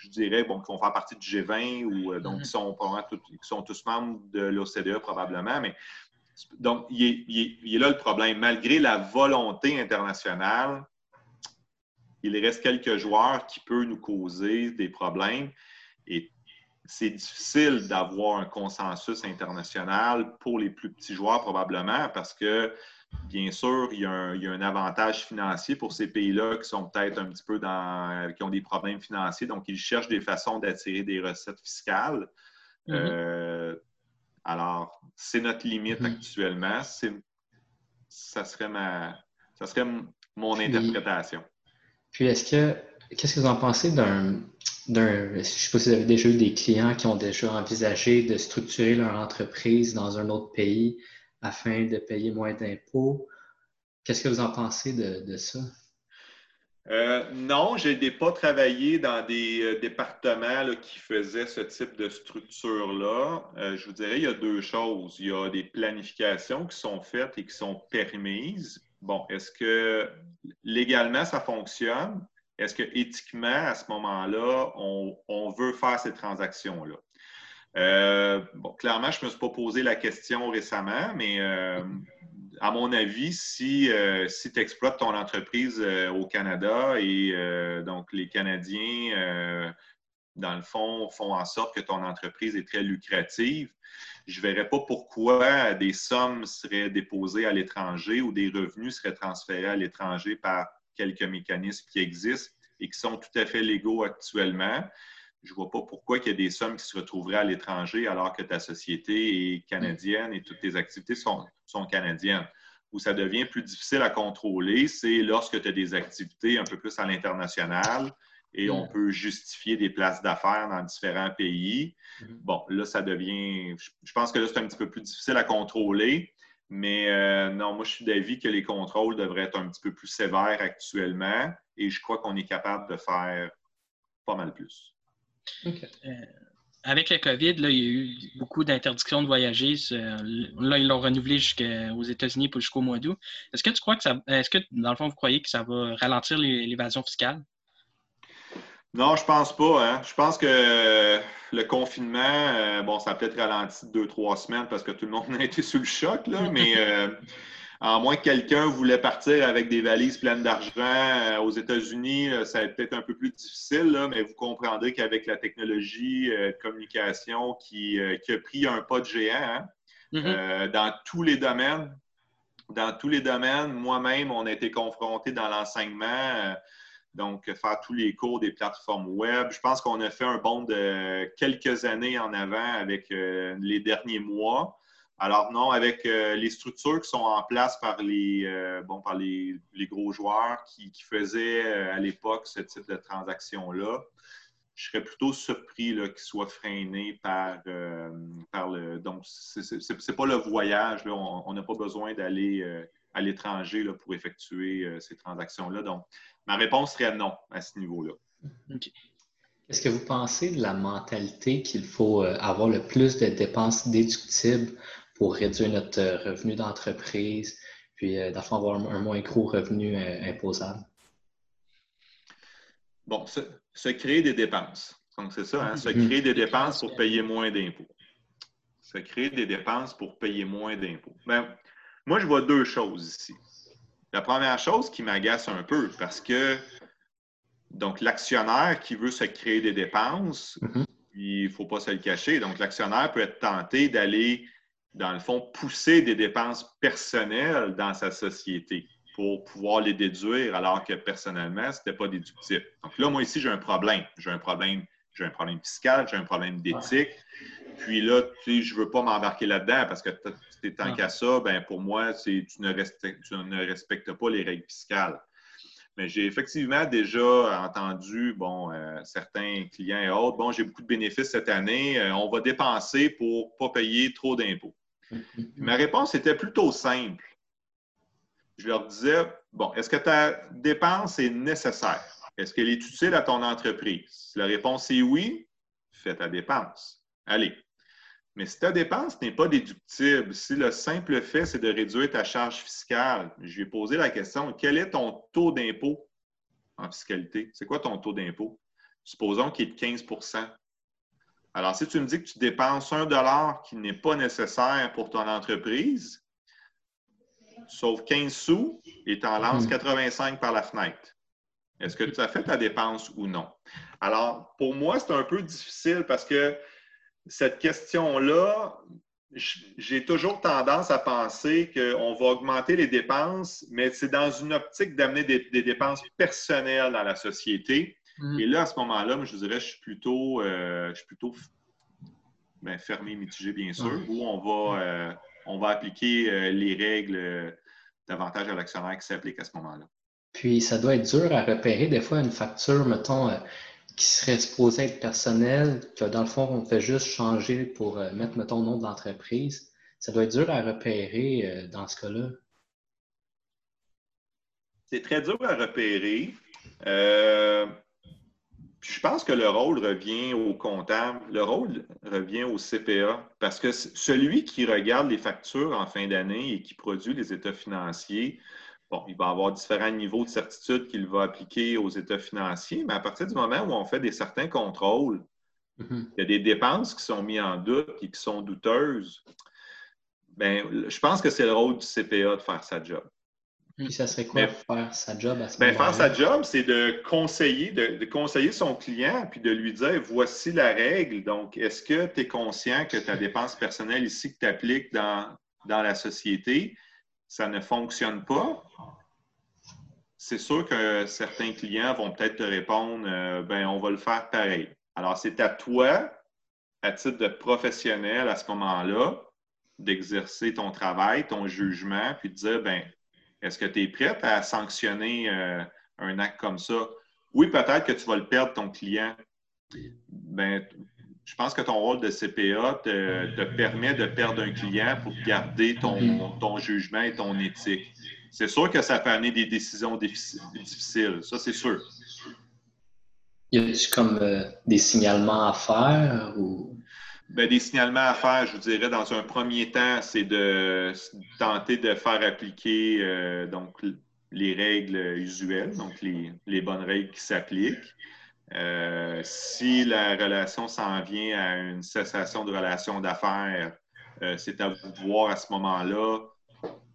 je dirais, bon, qui vont faire partie du G20 ou euh, donc mm-hmm. qui, sont, tous membres de l'OCDE probablement, mais donc, il il est, là le problème. Malgré la volonté internationale, il reste quelques joueurs qui peuvent nous causer des problèmes. Et c'est difficile d'avoir un consensus international pour les plus petits joueurs probablement parce que, bien sûr, il y a un, avantage financier pour ces pays-là qui sont peut-être un petit peu dans, qui ont des problèmes financiers, donc ils cherchent des façons d'attirer des recettes fiscales. Mm-hmm. Euh, alors, c'est notre limite mm-hmm. actuellement. Ça serait ma, ça serait mon interprétation. Puis, est-ce que, qu'est-ce que vous en pensez d'un je ne sais pas si vous avez déjà eu des clients qui ont déjà envisagé de structurer leur entreprise dans un autre pays? Afin de payer moins d'impôts. Qu'est-ce que vous en pensez de, ça? Euh, non, je n'ai pas travaillé dans des euh, départements qui faisaient ce type de structure-là. Euh, je vous dirais, il y a deux choses. Il y a des planifications qui sont faites et qui sont permises. Bon, est-ce que légalement ça fonctionne? est-ce que éthiquement, à ce moment-là, on, veut faire ces transactions-là? Euh, bon, clairement, je ne me suis pas posé la question récemment, mais euh, à mon avis, si, euh, si tu exploites ton entreprise au Canada et donc les Canadiens, dans le fond, font en sorte que ton entreprise est très lucrative, je ne verrais pas pourquoi des sommes seraient déposées à l'étranger ou des revenus seraient transférés à l'étranger par quelques mécanismes qui existent et qui sont tout à fait légaux actuellement. Je ne vois pas pourquoi il y a des sommes qui se retrouveraient à l'étranger alors que ta société est canadienne et toutes tes activités sont, sont canadiennes. Où ça devient plus difficile à contrôler, c'est lorsque tu as des activités un peu plus à l'international et on Mm. peut justifier des places d'affaires dans différents pays. Mhm. Bon, là, ça devient. je- Je pense que là, c'est un petit peu plus difficile à contrôler. Mais euh, non, moi, je suis d'avis que les contrôles devraient être un petit peu plus sévères actuellement et je crois qu'on est capable de faire pas mal plus. OK. Avec le COVID, là, il y a eu beaucoup d'interdictions de voyager. Là, ils l'ont renouvelé jusqu'aux États-Unis pour jusqu'au mois d'août. Est-ce que tu crois que ça. Est-ce que, dans le fond, vous croyez que ça va ralentir l'é- l'évasion fiscale? Non, je pense pas. Hein. Je pense que euh, le confinement, euh, bon, ça a peut-être ralenti deux, trois semaines parce que tout le monde a été sous le choc, là, mais euh, à moins que quelqu'un voulait partir avec des valises pleines d'argent euh, aux États-Unis, ça va être peut-être un peu plus difficile, là, mais vous comprendrez qu'avec la technologie euh, de communication qui, euh, qui a pris un pas de géant, hein, Mhm. euh, dans tous les domaines. Dans tous les domaines, moi-même, on a été confronté dans l'enseignement, donc faire tous les cours des plateformes web. Je pense qu'on a fait un bond de quelques années en avant avec les derniers mois. Alors non, avec euh, les structures qui sont en place par les, euh, bon, par les, gros joueurs qui, faisaient euh, à l'époque ce type de transaction-là, je serais plutôt surpris là, qu'il soit freiné par, par le. Donc, c'est- pas le voyage. On n'a pas besoin d'aller à l'étranger pour effectuer ces transactions-là. Donc, ma réponse serait non à ce niveau-là. Est-ce que vous pensez de la mentalité qu'il faut avoir le plus de dépenses déductibles pour réduire notre euh, revenu d'entreprise, puis euh, fond, avoir un, moins gros revenu euh, imposable? Bon, se, se créer des dépenses. Donc, c'est ça, hein, se Mhm. créer des dépenses pour payer moins d'impôts. Se créer des dépenses pour payer moins d'impôts. Ben, moi, je vois deux choses ici. La première chose qui m'agace un peu, parce que donc l'actionnaire qui veut se créer des dépenses, Mhm. il ne faut pas se le cacher. Donc, l'actionnaire peut être tenté d'aller, dans le fond, pousser des dépenses personnelles dans sa société pour pouvoir les déduire, alors que personnellement, ce n'était pas déductible. Donc là, moi, ici, j'ai un problème. J'ai un problème, j'ai un problème fiscal, j'ai un problème d'éthique. Puis là, tu sais, je ne veux pas m'embarquer là-dedans parce que tant qu'à ça, ben pour moi, c'est tu ne, respectes, tu ne respectes pas les règles fiscales. Mais j'ai effectivement déjà entendu, bon, euh, certains clients et autres, bon, j'ai beaucoup de bénéfices cette année, euh, on va dépenser pour ne pas payer trop d'impôts. Ma réponse était plutôt simple. Je leur disais, bon, est-ce que ta dépense est nécessaire? Est-ce qu'elle est utile à ton entreprise? La réponse est oui, fais ta dépense. Allez. Mais si ta dépense n'est pas déductible, si le simple fait, c'est de réduire ta charge fiscale, je lui ai posé la question, quel est ton taux d'impôt en fiscalité? C'est quoi ton taux d'impôt? Supposons qu'il est de 15 alors, si tu me dis que tu dépenses un dollar qui n'est pas nécessaire pour ton entreprise, sauf 15 sous, et tu en lances Mhm. 85 par la fenêtre. Est-ce que tu as fait ta dépense ou non? Alors, pour moi, c'est un peu difficile parce que cette question-là, j'ai toujours tendance à penser qu'on va augmenter les dépenses, mais c'est dans une optique d'amener des, des dépenses personnelles dans la société. Et là, à ce moment-là, je vous dirais, je suis plutôt, euh, je suis plutôt ben, fermé, mitigé, bien sûr, où on va, euh, on va appliquer euh, les règles d'avantage à l'actionnaire qui s'appliquent à ce moment-là. Puis ça doit être dur à repérer des fois une facture, mettons, qui serait supposée être personnelle, que dans le fond, on fait juste changer pour mettre, mettons, le nom de l'entreprise. Ça doit être dur à repérer dans ce cas-là. C'est très dur à repérer. Euh, je pense que le rôle revient au comptable, le rôle revient au CPA, parce que celui qui regarde les factures en fin d'année et qui produit les états financiers, bon, il va avoir différents niveaux de certitude qu'il va appliquer aux états financiers, mais à partir du moment où on fait des certains contrôles, Mhm. il y a des dépenses qui sont mises en doute et qui sont douteuses, ben, je pense que c'est le rôle du CPA de faire sa job. Puis ça serait quoi Mais- faire sa job à ce Ben, moment-là? faire sa job, c'est de conseiller, de, de conseiller son client, puis de lui dire voici la règle. Donc, est-ce que tu es conscient que ta dépense personnelle ici que tu appliques dans, dans la société, ça ne fonctionne pas? C'est sûr que certains clients vont peut-être te répondre euh, ben, on va le faire pareil. Alors, c'est à toi, à titre de professionnel à ce moment-là, d'exercer ton travail, ton jugement, puis de dire ben, est-ce que tu es prête à sanctionner euh, un acte comme ça? Oui, peut-être que tu vas le perdre, ton client. Ben, je pense que ton rôle de CPA te, permet de perdre un client pour garder ton, ton jugement et ton éthique. C'est sûr que ça peut amener des décisions difficiles, ça c'est sûr. Y a-t-il comme euh, des signalements à faire ou ben, des signalements à faire, je vous dirais, dans un premier temps, c'est de tenter de faire appliquer euh, donc, les règles usuelles, donc les, bonnes règles qui s'appliquent. Euh, si la relation s'en vient à une cessation de relation d'affaires, euh, c'est à vous voir à ce moment-là.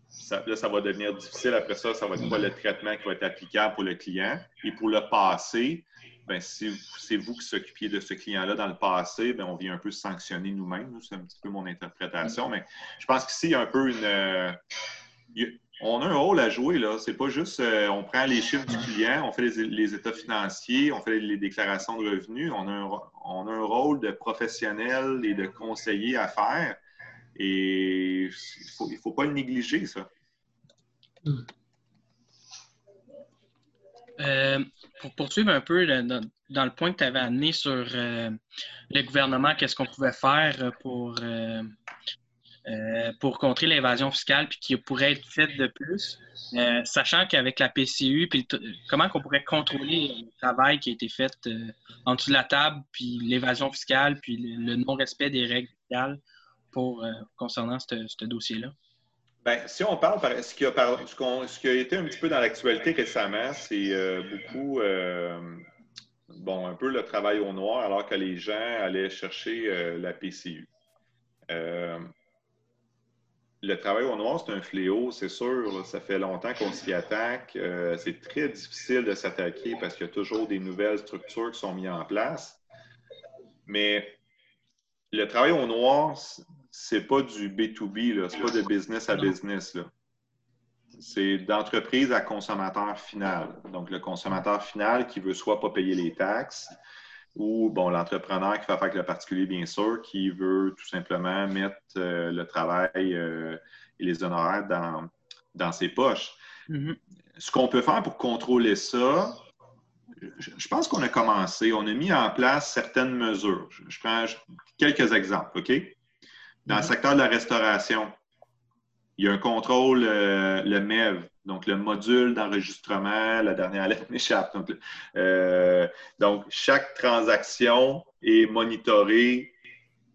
Ça, là, ça va devenir difficile. Après ça, ça va être le traitement qui va être applicable pour le client. Et pour le passé, ben, si c'est vous qui s'occupiez de ce client-là dans le passé, ben, on vient un peu sanctionner nous-mêmes. C'est un petit peu mon interprétation. Mais je pense qu'ici, il y a un peu une. Euh, on a un rôle à jouer. là. C'est pas juste euh, on prend les chiffres du client, on fait les, états financiers, on fait les déclarations de revenus. On a, un, on a un rôle de professionnel et de conseiller à faire. Et il ne faut, faut pas le négliger, ça. Hmm. Euh, pour poursuivre un peu dans, le point que tu avais amené sur euh, le gouvernement, qu'est-ce qu'on pouvait faire pour, euh, pour contrer l'invasion fiscale puis qui pourrait être fait de plus, sachant qu'avec la PCU, puis comment qu'on pourrait contrôler le travail qui a été fait en dessous de la table, puis l'évasion fiscale, puis le, non-respect des règles fiscales pour, concernant ce dossier-là? Bien, si on parle, ce qui, a ce, qui a été un petit peu dans l'actualité récemment, c'est euh, beaucoup, euh, bon, un peu le travail au noir, alors que les gens allaient chercher euh, la PCU. le travail au noir, c'est un fléau, c'est sûr. ça fait longtemps qu'on s'y attaque. c'est très difficile de s'attaquer parce qu'il y a toujours des nouvelles structures qui sont mises en place. Mais le travail au noir, c'est pas du B2B, c'est pas de business à business. C'est d'entreprise à consommateur final. Donc, le consommateur final qui veut soit pas payer les taxes ou bon, l'entrepreneur qui fait affaire avec le particulier, bien sûr, qui veut tout simplement mettre euh, le travail euh, et les honoraires dans, dans ses poches. Mm-hmm. Ce qu'on peut faire pour contrôler ça, je pense qu'on a commencé, on a mis en place certaines mesures. Je prends quelques exemples, OK? Dans le mhm. secteur de la restauration, il y a un contrôle, euh, le MEV, donc le module d'enregistrement, la dernière lettre m'échappe. Donc, euh, donc, chaque transaction est monitorée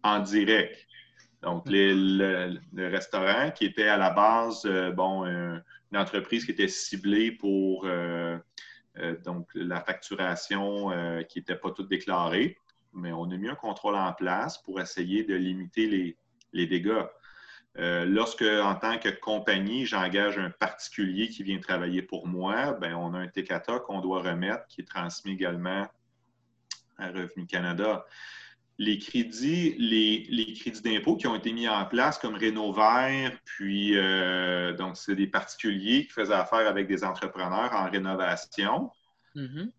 en direct. Donc, le, restaurant qui était à la base, euh, bon, une entreprise qui était ciblée pour donc la facturation qui n'était pas toute déclarée, mais on a mis un contrôle en place pour essayer de limiter les, les dégâts. Euh, lorsque, en tant que compagnie, j'engage un particulier qui vient travailler pour moi, ben, on a un TCATA qu'on doit remettre qui est transmis également à Revenu Canada. Les crédits, les, crédits d'impôt qui ont été mis en place comme Rénovert, puis euh, donc c'est des particuliers qui faisaient affaire avec des entrepreneurs en rénovation. Mm-hmm.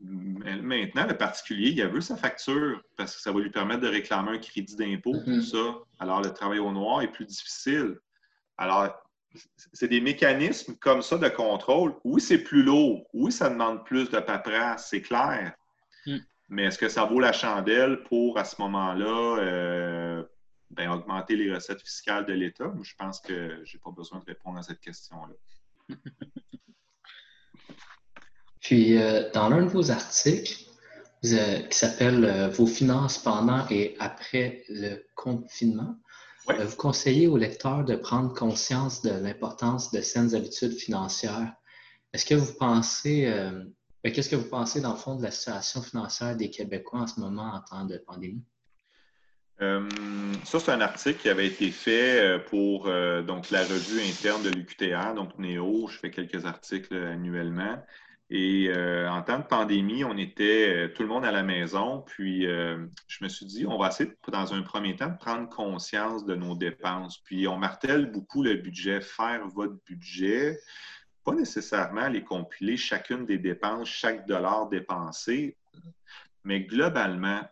Maintenant, le particulier, il a vu sa facture parce que ça va lui permettre de réclamer un crédit d'impôt pour mm-hmm. ça. Alors, le travail au noir est plus difficile. Alors, c'est des mécanismes comme ça de contrôle. Oui, c'est plus lourd. Oui, ça demande plus de paperasse, c'est clair. Mm. Mais est-ce que ça vaut la chandelle pour, à ce moment-là, euh, ben, augmenter les recettes fiscales de l'État? Je pense que je n'ai pas besoin de répondre à cette question-là. Puis, euh, dans l'un de vos articles, euh, qui s'appelle euh, Vos finances pendant et après le confinement, vous conseillez aux lecteurs de prendre conscience de l'importance de saines habitudes financières. Est-ce que vous pensez, ben, qu'est-ce que vous pensez dans le fond de la situation financière des Québécois en ce moment en temps de pandémie? ça, c'est un article qui avait été fait pour donc, la revue interne de l'UQTR, donc NEO. Je fais quelques articles annuellement. Et euh, en temps de pandémie, on était euh, tout le monde à la maison. Puis euh, je me suis dit, on va essayer, dans un premier temps, de prendre conscience de nos dépenses. Puis on martèle beaucoup le budget, faire votre budget, pas nécessairement les compiler chacune des dépenses, chaque dollar dépensé, mais globalement,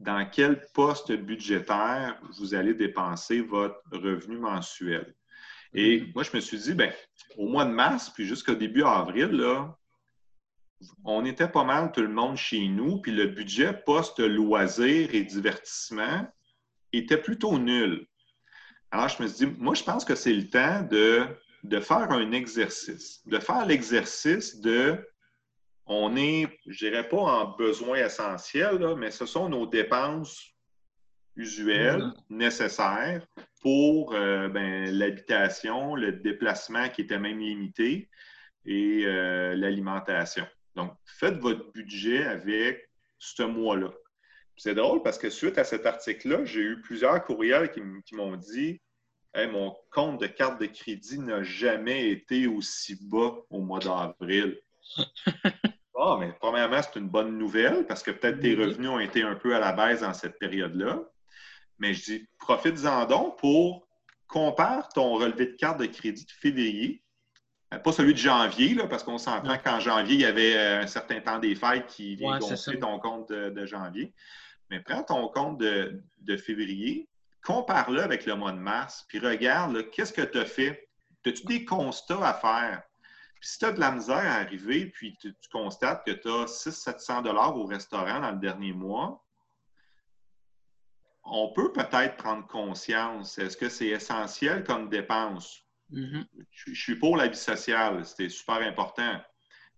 dans quel poste budgétaire vous allez dépenser votre revenu mensuel? Et moi, je me suis dit, ben, au mois de mars, puis jusqu'au début avril, là, on était pas mal tout le monde chez nous, puis le budget post-loisirs et divertissement était plutôt nul. Alors, je me suis dit, moi, je pense que c'est le temps de, de faire un exercice, de faire l'exercice de, on est, je dirais pas en besoin essentiel, mais ce sont nos dépenses usuelles, mm-hmm. nécessaires pour euh, ben, l'habitation, le déplacement qui était même limité et euh, l'alimentation. Donc, faites votre budget avec ce mois-là. C'est drôle parce que suite à cet article-là, j'ai eu plusieurs courriels qui, m'ont dit mon compte de carte de crédit n'a jamais été aussi bas au mois d'avril. Ah, mais premièrement, c'est une bonne nouvelle parce que peut-être tes revenus ont été un peu à la baisse dans cette période-là. Mais je dis, profite-en donc pour compare ton relevé de carte de crédit de février euh, pas celui de janvier, là, parce qu'on s'entend qu'en janvier, il y avait euh, un certain temps des fêtes qui vient gonfler ton compte de, janvier. Mais prends ton compte de, février, compare-le avec le mois de mars, puis regarde, qu'est-ce que tu as fait? As-tu des constats à faire? Puis si tu as de la misère à arriver, puis tu, constates que tu as 600-700 au restaurant dans le dernier mois, on peut peut-être prendre conscience. Est-ce que c'est essentiel comme dépense? Mm-hmm. je, suis pour la vie sociale, c'était super important.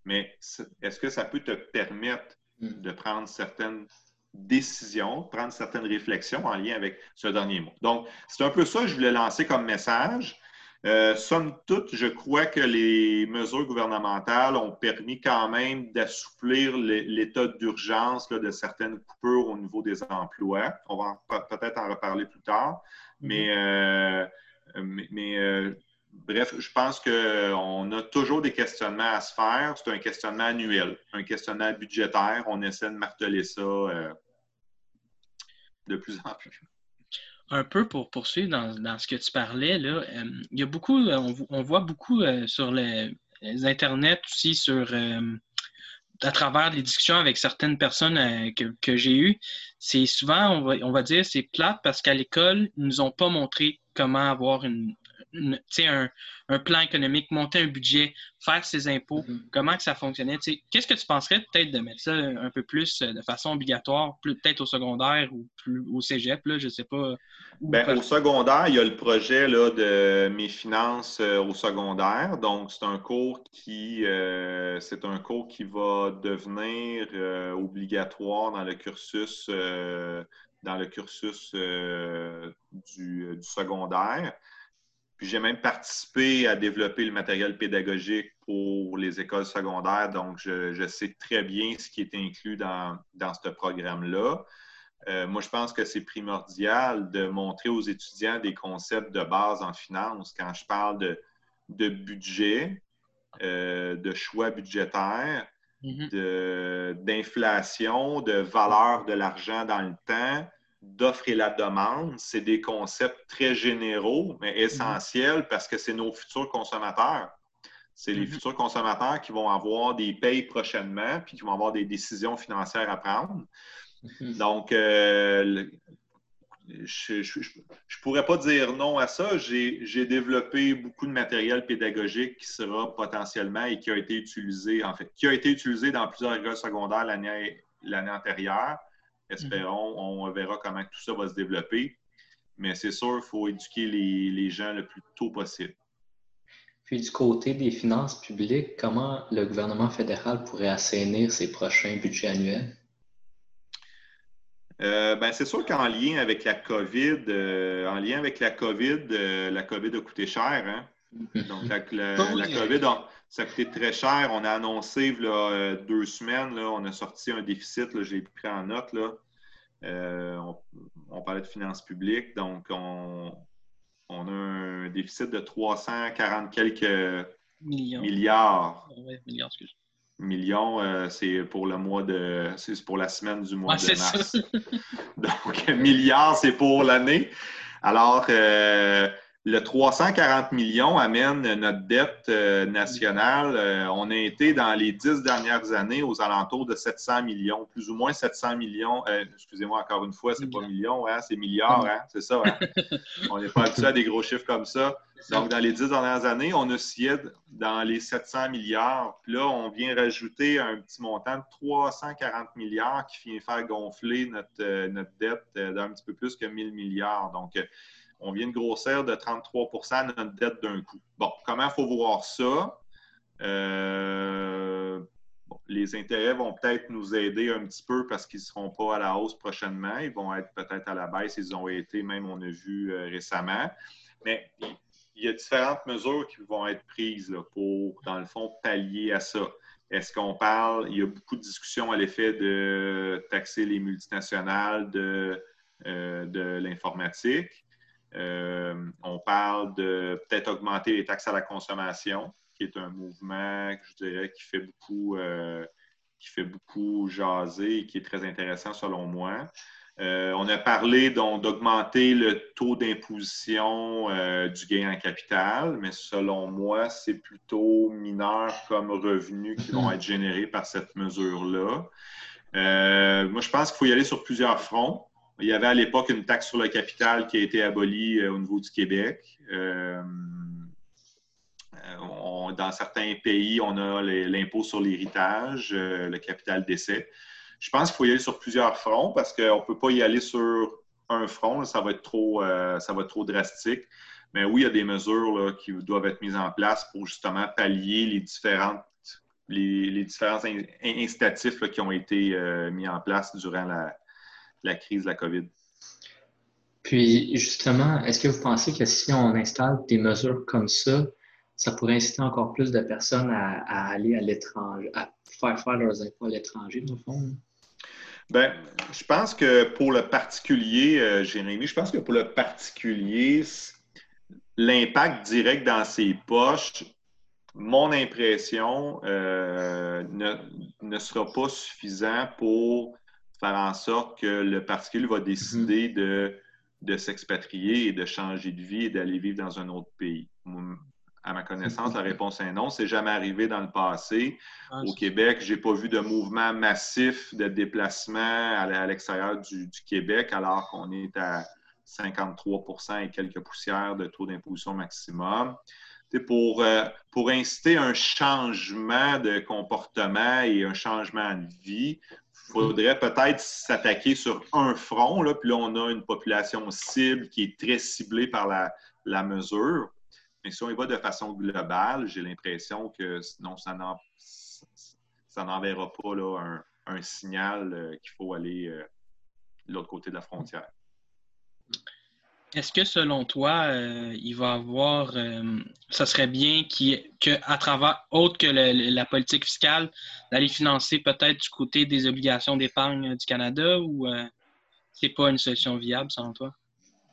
Mais est-ce que ça peut te permettre mm. de prendre certaines décisions, prendre certaines réflexions en lien avec ce dernier mot? Donc, c'est un peu ça que je voulais lancer comme message. Euh, somme toute, je crois que les mesures gouvernementales ont permis quand même d'assouplir l'état d'urgence de certaines coupures au niveau des emplois. On va peut-être en reparler plus tard. Mais, mm-hmm. euh, mais, euh, bref, je pense qu'on a toujours des questionnements à se faire. C'est un questionnement annuel, un questionnement budgétaire. On essaie de marteler ça euh, de plus en plus. Un peu pour poursuivre dans, ce que tu parlais, là, euh, il y a beaucoup, euh, on, voit beaucoup sur les, Internet aussi, sur à travers les discussions avec certaines personnes que, j'ai eues, c'est souvent, on va, on va dire, c'est plate parce qu'à l'école, ils ne nous ont pas montré comment avoir une, un, un, plan économique, monter un budget, faire ses impôts, mm-hmm. comment que ça fonctionnait. Qu'est-ce que tu penserais peut-être de mettre ça un peu plus euh, de façon obligatoire, peut-être au secondaire ou plus au cégep, là, je ne sais pas. Bien, au secondaire, il y a le projet là, de mes finances euh, au secondaire. Donc, c'est un cours qui euh, c'est un cours qui va devenir obligatoire dans le cursus dans le cursus du, du, secondaire j'ai même participé à développer le matériel pédagogique pour les écoles secondaires, donc je, sais très bien ce qui est inclus dans, dans ce programme-là. Euh, moi, je pense que c'est primordial de montrer aux étudiants des concepts de base en finance. Quand je parle de, budget, euh, de choix budgétaire, mm-hmm. d'inflation, de valeur de l'argent dans le temps, d'offre et la demande, c'est des concepts très généraux, mais essentiels parce que c'est nos futurs consommateurs. C'est les mhm. futurs consommateurs qui vont avoir des payes prochainement, puis qui vont avoir des décisions financières à prendre. Mhm. Donc, euh, je ne pourrais pas dire non à ça. J'ai développé beaucoup de matériel pédagogique qui sera potentiellement et qui a été utilisé, en fait, qui a été utilisé dans plusieurs écoles secondaires l'année antérieure. Espérons, on verra comment tout ça va se développer. Mais c'est sûr, il faut éduquer les, gens le plus tôt possible. Puis du côté des finances publiques, comment le gouvernement fédéral pourrait assainir ses prochains budgets annuels? Euh, ben, c'est sûr qu'en lien avec la COVID, euh, en lien avec la COVID, euh, la COVID a coûté cher. Hein? Mm-hmm. Donc, la, COVID, ça a coûté très cher. On a annoncé là, deux semaines, là, on a sorti un déficit, là, je l'ai pris en note. Là. Euh, on, parlait de finances publiques, donc on, a un déficit de 340 quelques milliards. millions, euh, c'est pour le mois de. C'est pour la semaine du mois de mars. donc, milliards, c'est pour l'année. Alors, euh, le 340 millions amène notre dette euh, nationale. Euh, on a été dans les dix dernières années aux alentours de 700 millions, plus ou moins 700 millions. Euh, excusez-moi encore une fois, c'est pas millions, hein, c'est milliards, hein, c'est ça. Hein? on n'est pas habitué à des gros chiffres comme ça. Donc, dans les dix dernières années, on a oscillé dans les 700 milliards. Puis là, on vient rajouter un petit montant de 340 milliards qui vient faire gonfler notre, notre dette d'un petit peu plus que 1000 milliards. Donc, on vient de grossir de 33 de notre dette d'un coup. Bon, comment il faut voir ça? Euh, les intérêts vont peut-être nous aider un petit peu parce qu'ils ne seront pas à la hausse prochainement. Ils vont être peut-être à la baisse. Ils ont été, même on a vu euh, récemment. Mais il y a différentes mesures qui vont être prises pour, dans le fond, pallier à ça. Est-ce qu'on parle, il y a beaucoup de discussions à l'effet de taxer les multinationales de, euh, de l'informatique. Euh, on parle de peut-être augmenter les taxes à la consommation, qui est un mouvement, je dirais, qui fait beaucoup, euh, qui fait beaucoup jaser et qui est très intéressant selon moi. Euh, on a parlé d'augmenter le taux d'imposition du gain en capital, mais selon moi, c'est plutôt mineur comme revenus qui vont être générés par cette mesure-là. moi, je pense qu'il faut y aller sur plusieurs fronts. Il y avait à l'époque une taxe sur le capital qui a été abolie euh, au niveau du Québec. Euh, euh, dans certains pays, on a l'impôt sur l'héritage, le capital d'essai. Je pense qu'il faut y aller sur plusieurs fronts parce qu'on ne peut pas y aller sur un front, ça va être trop, ça va être trop drastique. Mais oui, il y a des mesures qui doivent être mises en place pour justement pallier les différentes les, différents incitatifs qui ont été mis en place durant la, la crise de la COVID. Puis, justement, est-ce que vous pensez que si on installe des mesures comme ça, ça pourrait inciter encore plus de personnes à, aller à l'étranger, à faire faire leurs impôts à l'étranger, dans le fond? Bien, je pense que pour le particulier, euh, Jérémy, je pense que pour le particulier, l'impact direct dans ses poches, mon impression, euh, ne, ne, sera pas suffisant pour faire en sorte que le particulier va décider de, de s'expatrier et de changer de vie et d'aller vivre dans un autre pays. À ma connaissance, la réponse est non. C'est jamais arrivé dans le passé. Ah, Au Québec, je n'ai pas vu de mouvement massif de déplacement à l'extérieur du, Québec, alors qu'on est à 53% et quelques poussières de taux d'imposition maximum. Pour, euh, pour inciter un changement de comportement et un changement de vie, faudrait peut-être s'attaquer sur un front, là, puis là, on a une population cible qui est très ciblée par la, mesure. Mais si on y va de façon globale, j'ai l'impression que sinon, ça n'enverra pas là, un, signal euh, qu'il faut aller euh, de l'autre côté de la frontière. Est-ce que selon toi, euh, il va avoir, euh, ça serait bien qu'à travers, autre que la politique fiscale, d'aller financer peut-être du côté des obligations d'épargne du Canada ou euh, c'est pas une solution viable selon toi?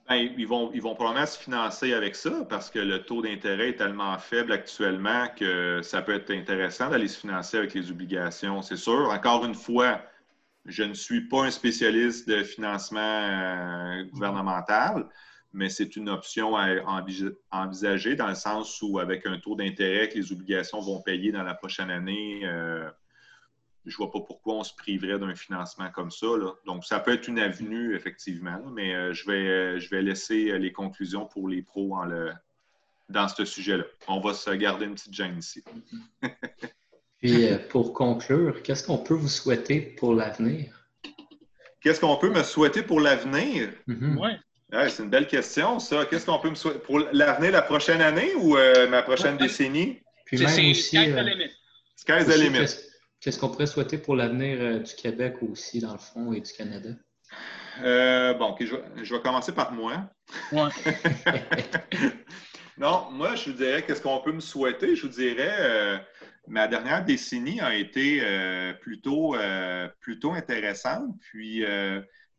Bien, ils, vont, ils vont probablement se financer avec ça parce que le taux d'intérêt est tellement faible actuellement que ça peut être intéressant d'aller se financer avec les obligations, c'est sûr. Encore une fois, je ne suis pas un spécialiste de financement gouvernemental mais c'est une option à envisager dans le sens où, avec un taux d'intérêt que les obligations vont payer dans la prochaine année, euh, je ne vois pas pourquoi on se priverait d'un financement comme ça. Donc, ça peut être une avenue, effectivement, mais euh, je, vais, je vais laisser les conclusions pour les pros dans ce sujet-là. On va se garder une petite gêne ici. Puis, euh, pour conclure, qu'est-ce qu'on peut vous souhaiter pour l'avenir? Qu'est-ce qu'on peut me souhaiter pour l'avenir? C'est une belle question, ça. Qu'est-ce qu'on peut me souhaiter? Pour l'avenir, la prochaine année ou euh, ma prochaine décennie? C'est sky's the limit. Sky's the limit. Qu'est-ce qu'on pourrait souhaiter pour l'avenir euh, du Québec aussi, dans le fond, et du Canada? Euh, bon, je, vais, commencer par moi. Ouais. non, moi, je vous dirais, qu'est-ce qu'on peut me souhaiter? Je vous dirais, ma dernière décennie a été plutôt, plutôt intéressante. Puis,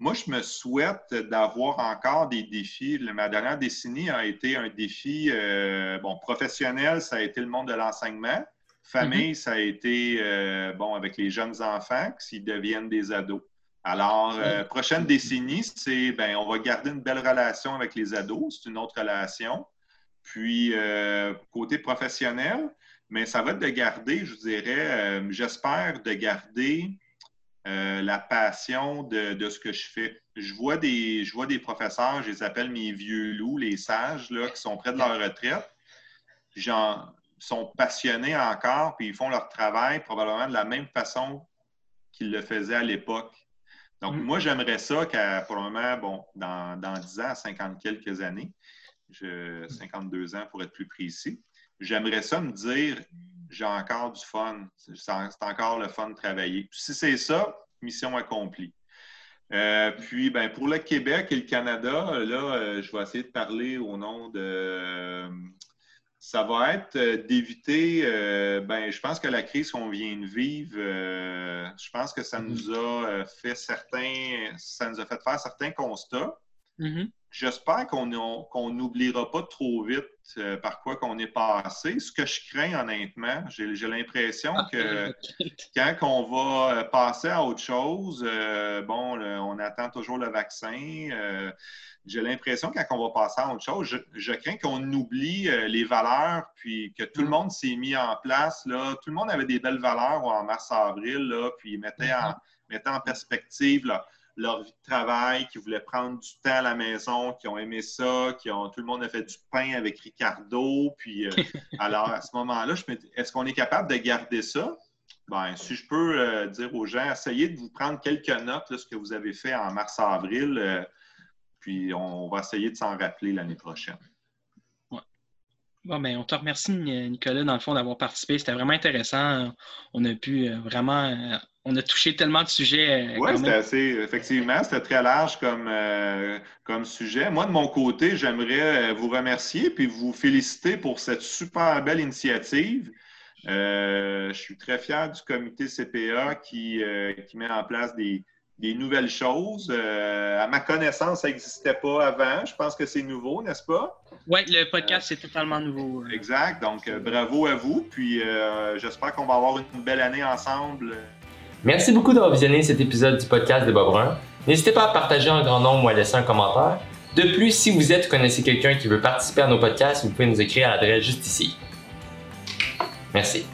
moi, je me souhaite d'avoir encore des défis. Ma dernière décennie a été un défi euh, bon, professionnel, ça a été le monde de l'enseignement. Famille, mm-hmm. ça a été euh, bon avec les jeunes enfants s'ils deviennent des ados. Alors, euh, prochaine décennie, c'est ben, on va garder une belle relation avec les ados, c'est une autre relation. Puis, côté professionnel, mais ça va être de garder, je dirais, j'espère de garder la passion de, ce que je fais. Je vois, des, je vois des professeurs, je les appelle mes vieux loups, les sages, là, qui sont près de leur retraite. Ils sont passionnés encore, puis ils font leur travail probablement de la même façon qu'ils le faisaient à l'époque. Donc, mm. moi, j'aimerais ça qu'à, pour le moment, bon, dans, dans 10 ans, 50 quelques années, je, 52 ans pour être plus précis, j'aimerais ça me dire, j'ai encore du fun, c'est encore le fun de travailler. si c'est ça, mission accomplie. Euh, puis, ben, pour le Québec et le Canada, là, euh, je vais essayer de parler au nom de ça va être euh, d'éviter, ben, je pense que la crise qu'on vient de vivre, je pense que ça mm-hmm. nous a fait certains, ça nous a fait faire certains constats. Mm-hmm. J'espère qu'on n'oubliera pas trop vite par quoi qu'on est passé. Ce que je crains, honnêtement, j'ai l'impression ah, que quand on va passer à autre chose, bon, on attend toujours le vaccin j'ai l'impression quand on va passer à autre chose, je, crains qu'on oublie euh, les valeurs, puis que tout le mm. monde s'est mis en place. Là. Tout le monde avait des belles valeurs en mars-avril, puis mettait en, mm-hmm. en perspective leur vie de travail, qui voulaient prendre du temps à la maison, qui ont aimé ça, qui ont, tout le monde a fait du pain avec Ricardo. Puis, euh, alors, à ce moment-là, je me dis, est-ce qu'on est capable de garder ça? Ben, si je peux euh, dire aux gens, essayez de vous prendre quelques notes, de ce que vous avez fait en mars-avril. Puis on va essayer de s'en rappeler l'année prochaine. Bon, ben, on te remercie, Nicolas, dans le fond, d'avoir participé. C'était vraiment intéressant. On a pu euh, vraiment. Euh, on a touché tellement de sujets. Euh, oui, c'était assez. Effectivement, c'était très large comme, comme sujet. Moi, de mon côté, j'aimerais vous remercier puis vous féliciter pour cette super belle initiative. je suis très fier du comité CPA qui, qui met en place des, des nouvelles choses. Euh, à ma connaissance, ça n'existait pas avant. Je pense que c'est nouveau, n'est-ce pas? Oui, le podcast, c'est totalement nouveau. Exact. Donc, euh, bravo à vous. Puis, euh, j'espère qu'on va avoir une belle année ensemble. Merci beaucoup d'avoir visionné cet épisode du podcast de Bob Brun. N'hésitez pas à partager un grand nombre ou à laisser un commentaire. De plus, si vous êtes ou connaissez quelqu'un qui veut participer à nos podcasts, vous pouvez nous écrire à l'adresse juste ici. Merci.